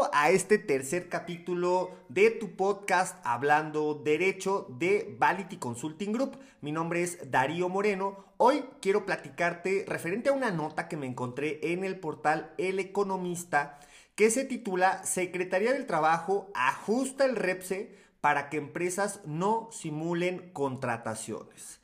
A este tercer capítulo de tu podcast Hablando Derecho de Vality Consulting Group. Mi nombre es Darío Moreno. Hoy quiero platicarte referente a una nota que me encontré en el portal El Economista que se titula Secretaría del Trabajo ajusta el REPSE para que empresas no simulen contrataciones.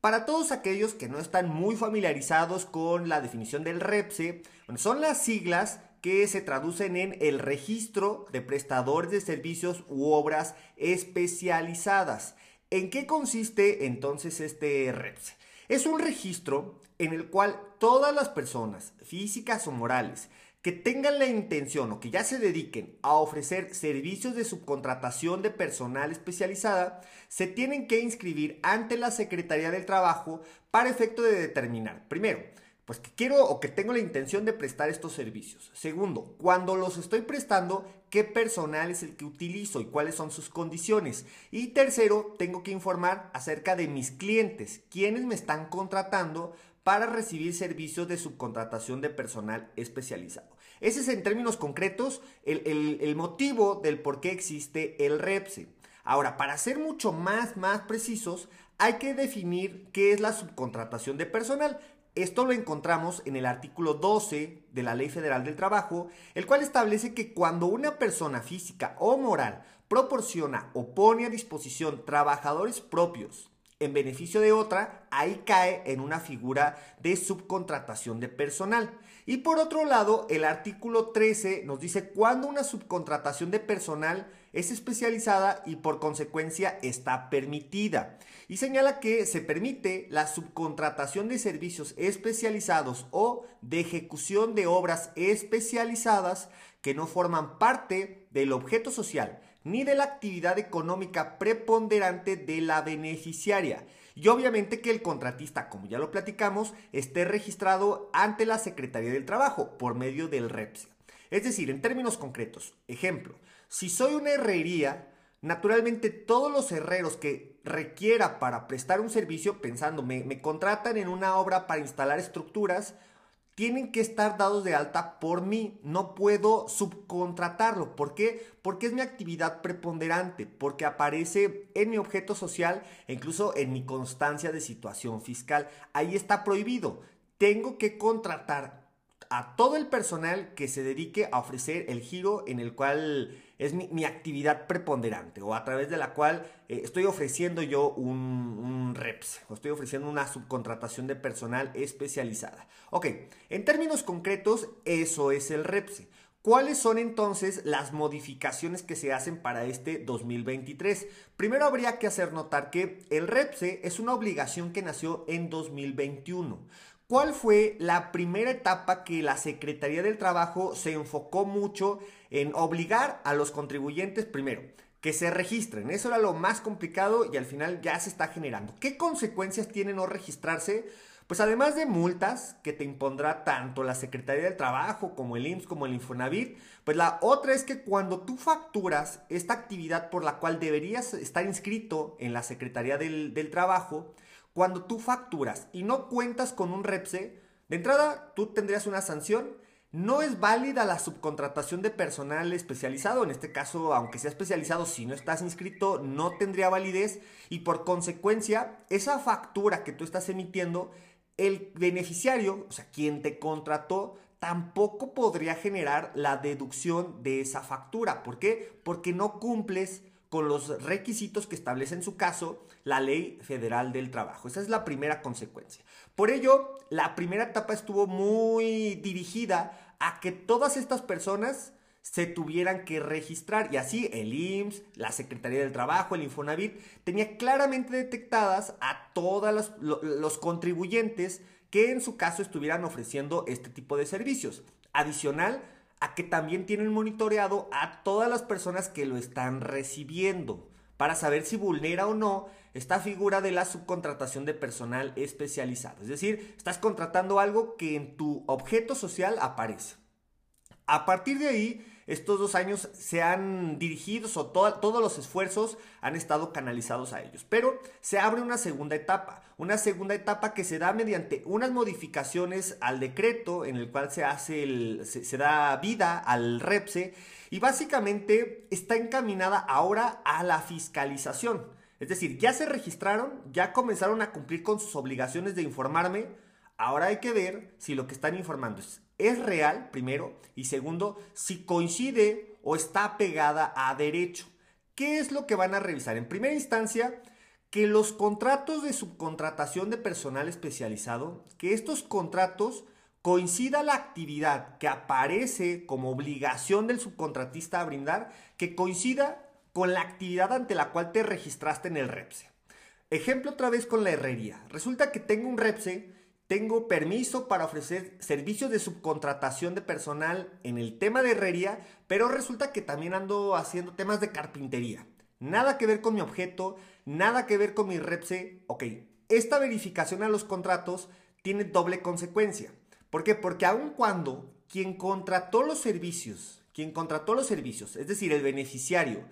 Para todos aquellos que no están muy familiarizados con la definición del REPSE, son las siglas que se traducen en el registro de prestadores de servicios u obras especializadas. ¿En qué consiste entonces este REPSE? Es un registro en el cual todas las personas, físicas o morales, que tengan la intención o que ya se dediquen a ofrecer servicios de subcontratación de personal especializada, se tienen que inscribir ante la Secretaría del Trabajo para efecto de determinar, primero, pues que quiero o que tengo la intención de prestar estos servicios. Segundo, cuando los estoy prestando, qué personal es el que utilizo y cuáles son sus condiciones. Y tercero, tengo que informar acerca de mis clientes, quienes me están contratando para recibir servicios de subcontratación de personal especializado. Ese es en términos concretos el, el motivo del por qué existe el REPSE. Ahora, para ser mucho más, más precisos, hay que definir qué es la subcontratación de personal. Esto lo encontramos en el artículo 12 de la Ley Federal del Trabajo, el cual establece que cuando una persona física o moral proporciona o pone a disposición trabajadores propios en beneficio de otra, ahí cae en una figura de subcontratación de personal. Y por otro lado, el artículo 13 nos dice cuándo una subcontratación de personal es especializada y por consecuencia está permitida. Y señala que se permite la subcontratación de servicios especializados o de ejecución de obras especializadas que no forman parte del objeto social ni de la actividad económica preponderante de la beneficiaria. Y obviamente que el contratista, como ya lo platicamos, esté registrado ante la Secretaría del Trabajo por medio del REPSE. Es decir, en términos concretos, ejemplo, si soy una herrería, naturalmente todos los herreros que requiera para prestar un servicio, pensando, me, me contratan en una obra para instalar estructuras, tienen que estar dados de alta por mí. No puedo subcontratarlo. ¿Por qué? Porque es mi actividad preponderante, porque aparece en mi objeto social e incluso en mi constancia de situación fiscal. Ahí está prohibido. Tengo que contratar a todo el personal que se dedique a ofrecer el giro en el cual es mi, actividad preponderante o a través de la cual eh, estoy ofreciendo yo un, REPS o estoy ofreciendo una subcontratación de personal especializada. Ok, en términos concretos, eso es el REPS. ¿Cuáles son entonces las modificaciones que se hacen para este 2023? Primero habría que hacer notar que el REPSE es una obligación que nació en 2021. ¿Cuál fue la primera etapa que la Secretaría del Trabajo se enfocó mucho en obligar a los contribuyentes primero? Que se registren. Eso era lo más complicado y al final ya se está generando. ¿Qué consecuencias tiene no registrarse? Pues además de multas que te impondrá tanto la Secretaría del Trabajo como el IMSS como el Infonavit, pues la otra es que cuando tú facturas esta actividad por la cual deberías estar inscrito en la Secretaría del, del Trabajo, cuando tú facturas y no cuentas con un REPSE, de entrada tú tendrías una sanción. No es válida la subcontratación de personal especializado. En este caso, aunque sea especializado, si no estás inscrito, no tendría validez. Y por consecuencia, esa factura que tú estás emitiendo, el beneficiario, o sea, quien te contrató, tampoco podría generar la deducción de esa factura. ¿Por qué? Porque no cumples con los requisitos que establece en su caso la Ley Federal del Trabajo. Esa es la primera consecuencia. Por ello, la primera etapa estuvo muy dirigida a que todas estas personas se tuvieran que registrar y así el IMSS, la Secretaría del Trabajo, el Infonavit, tenía claramente detectadas a todos los contribuyentes que en su caso estuvieran ofreciendo este tipo de servicios. Adicional, a que también tienen monitoreado a todas las personas que lo están recibiendo para saber si vulnera o no esta figura de la subcontratación de personal especializado. Es decir, estás contratando algo que en tu objeto social aparece. A partir de ahí, estos dos años se han dirigido o todos los esfuerzos han estado canalizados a ellos. Pero se abre una segunda etapa, una segunda etapa que se da mediante unas modificaciones al decreto en el cual se hace el, se, da vida al REPSE y básicamente está encaminada ahora a la fiscalización. Es decir, ya se registraron, ya comenzaron a cumplir con sus obligaciones de informarme. Ahora hay que ver si lo que están informando es es real, primero, y segundo, si coincide o está pegada a derecho. ¿Qué es lo que van a revisar? En primera instancia, que los contratos de subcontratación de personal especializado, que estos contratos coincida la actividad que aparece como obligación del subcontratista a brindar, que coincida con la actividad ante la cual te registraste en el REPSE. Ejemplo otra vez con la herrería. Resulta que tengo un REPSE tengo permiso para ofrecer servicios de subcontratación de personal en el tema de herrería, pero resulta que también ando haciendo temas de carpintería. Nada que ver con mi objeto, nada que ver con mi REPSE. Ok, esta verificación a los contratos tiene doble consecuencia. ¿Por qué? Porque aun cuando quien contrató los servicios, quien contrató los servicios, es decir, el beneficiario,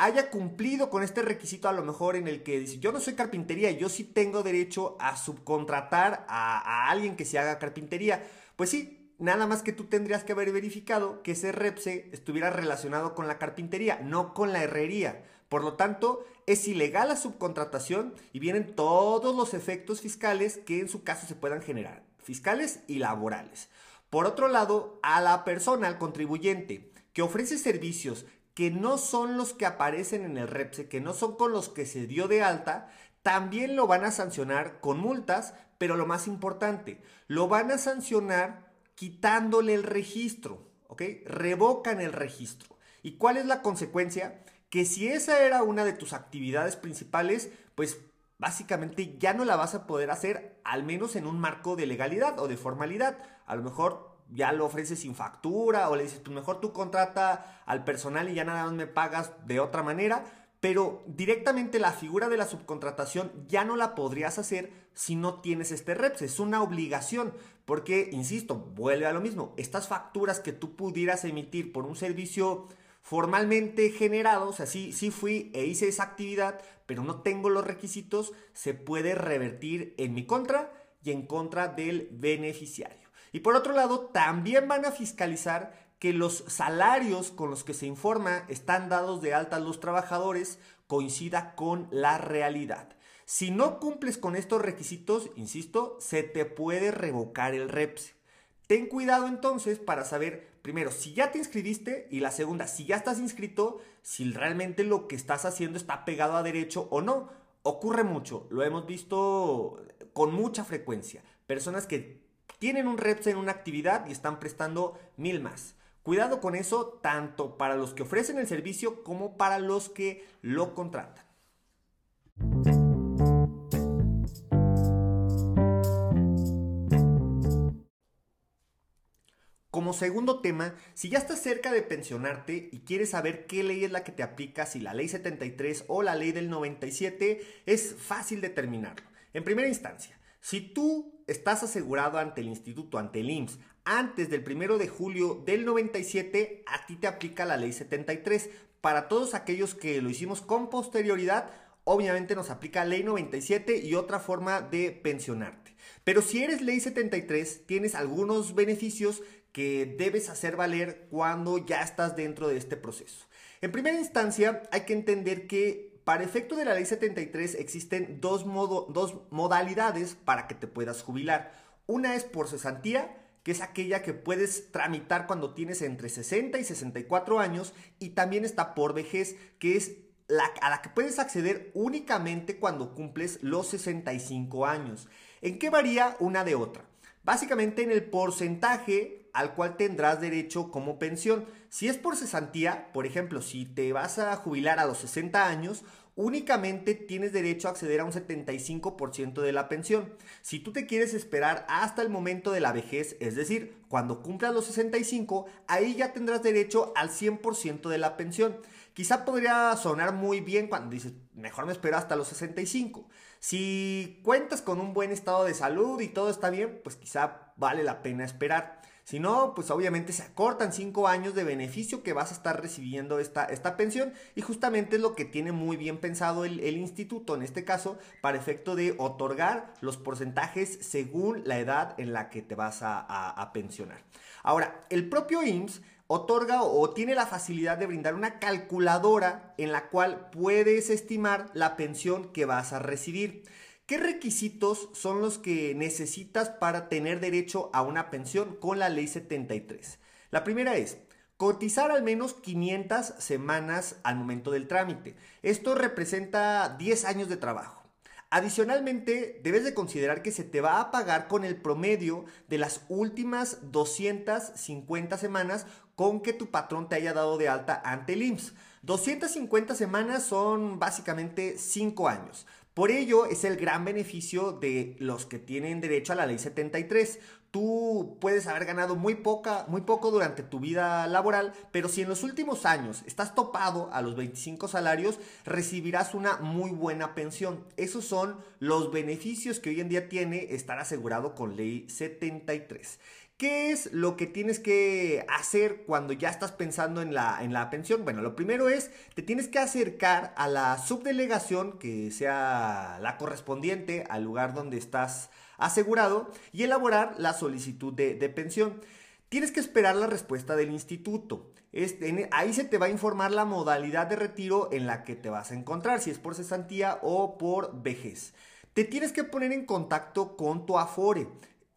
haya cumplido con este requisito a lo mejor en el que dice, yo no soy carpintería, yo sí tengo derecho a subcontratar a, alguien que se haga carpintería. Pues sí, nada más que tú tendrías que haber verificado que ese REPSE estuviera relacionado con la carpintería, no con la herrería. Por lo tanto, es ilegal la subcontratación y vienen todos los efectos fiscales que en su caso se puedan generar, fiscales y laborales. Por otro lado, a la persona, al contribuyente, que ofrece servicios que no son los que aparecen en el REPSE, que no son con los que se dio de alta, también lo van a sancionar con multas, pero lo más importante, lo van a sancionar quitándole el registro, ¿ok? Revocan el registro. ¿Y cuál es la consecuencia? Que si esa era una de tus actividades principales, pues básicamente ya no la vas a poder hacer, al menos en un marco de legalidad o de formalidad. A lo mejor ya lo ofreces sin factura o le dices, pues mejor tú contrata al personal y ya nada más me pagas de otra manera, pero directamente la figura de la subcontratación ya no la podrías hacer si no tienes este REPS, es una obligación, porque, insisto, vuelve a lo mismo, estas facturas que tú pudieras emitir por un servicio formalmente generado, o sea, sí, sí fui e hice esa actividad, pero no tengo los requisitos, se puede revertir en mi contra y en contra del beneficiario. Y por otro lado, también van a fiscalizar que los salarios con los que se informa están dados de alta a los trabajadores coincida con la realidad. Si no cumples con estos requisitos, insisto, se te puede revocar el REPSE. Ten cuidado entonces para saber, primero, si ya te inscribiste y la segunda, si ya estás inscrito, si realmente lo que estás haciendo está pegado a derecho o no. Ocurre mucho, lo hemos visto con mucha frecuencia. Personas que tienen un reps en una actividad y están prestando mil más. Cuidado con eso tanto para los que ofrecen el servicio como para los que lo contratan. Como segundo tema, si ya estás cerca de pensionarte y quieres saber qué ley es la que te aplica, si la ley 73 o la ley del 97, es fácil determinarlo. En primera instancia, si tú estás asegurado ante el instituto, ante el IMSS, antes del 1 de julio del 97, a ti te aplica la ley 73. Para todos aquellos que lo hicimos con posterioridad, obviamente nos aplica ley 97 y otra forma de pensionarte. Pero si eres ley 73, tienes algunos beneficios que debes hacer valer cuando ya estás dentro de este proceso. En primera instancia, hay que entender que para efecto de la ley 73 existen dos, dos modalidades para que te puedas jubilar. Una es por cesantía, que es aquella que puedes tramitar cuando tienes entre 60 y 64 años, y también está por vejez, que es la, a la que puedes acceder únicamente cuando cumples los 65 años. ¿En qué varía una de otra? Básicamente en el porcentaje al cual tendrás derecho como pensión. Si es por cesantía, por ejemplo, si te vas a jubilar a los 60 años, únicamente tienes derecho a acceder a un 75% de la pensión. Si tú te quieres esperar hasta el momento de la vejez, es decir, cuando cumplas los 65, ahí ya tendrás derecho al 100% de la pensión. Quizá podría sonar muy bien cuando dices, mejor me espero hasta los 65. Si cuentas con un buen estado de salud y todo está bien, pues quizá vale la pena esperar. Si no, pues obviamente se acortan cinco años de beneficio que vas a estar recibiendo esta, esta pensión y justamente es lo que tiene muy bien pensado el, instituto en este caso para efecto de otorgar los porcentajes según la edad en la que te vas a, a pensionar. Ahora, el propio IMSS otorga o tiene la facilidad de brindar una calculadora en la cual puedes estimar la pensión que vas a recibir. ¿Qué requisitos son los que necesitas para tener derecho a una pensión con la ley 73? La primera es cotizar al menos 500 semanas al momento del trámite. Esto representa 10 años de trabajo. Adicionalmente, debes de considerar que se te va a pagar con el promedio de las últimas 250 semanas con que tu patrón te haya dado de alta ante el IMSS. 250 semanas son básicamente 5 años. Por ello es el gran beneficio de los que tienen derecho a la ley 73. Tú puedes haber ganado muy poca, muy poco durante tu vida laboral, pero si en los últimos años estás topado a los 25 salarios, recibirás una muy buena pensión. Esos son los beneficios que hoy en día tiene estar asegurado con ley 73. ¿Qué es lo que tienes que hacer cuando ya estás pensando en la, en la pensión? Bueno, lo primero es, te tienes que acercar a la subdelegación que sea la correspondiente al lugar donde estás asegurado y elaborar la solicitud de, pensión. Tienes que esperar la respuesta del instituto. ahí se te va a informar la modalidad de retiro en la que te vas a encontrar, si es por cesantía o por vejez. Te tienes que poner en contacto con tu Afore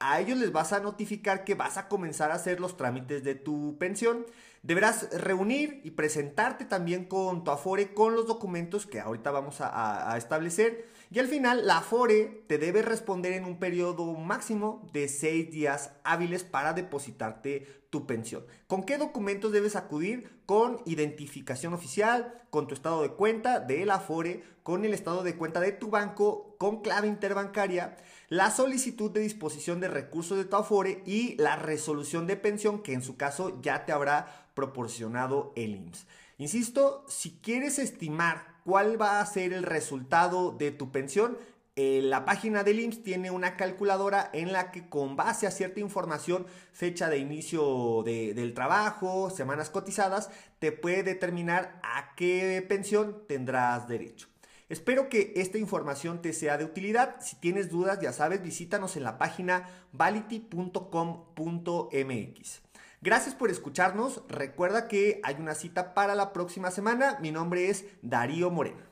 a ellos les vas a notificar que vas a comenzar a hacer los trámites de tu pensión. Deberás reunir y presentarte también con tu Afore con los documentos que ahorita vamos a, establecer. Y al final, la Afore te debe responder en un periodo máximo de seis días hábiles para depositarte tu pensión. ¿Con qué documentos debes acudir? Con identificación oficial, con tu estado de cuenta de la Afore, con el estado de cuenta de tu banco, con clave interbancaria la solicitud de disposición de recursos de tu Afore y la resolución de pensión que en su caso ya te habrá proporcionado el IMSS. Insisto, si quieres estimar cuál va a ser el resultado de tu pensión, eh, la página del IMSS tiene una calculadora en la que con base a cierta información, fecha de inicio del trabajo, semanas cotizadas, te puede determinar a qué pensión tendrás derecho. Espero que esta información te sea de utilidad. Si tienes dudas, ya sabes, visítanos en la página vality.com.mx. Gracias por escucharnos. Recuerda que hay una cita para la próxima semana. Mi nombre es Darío Moreno.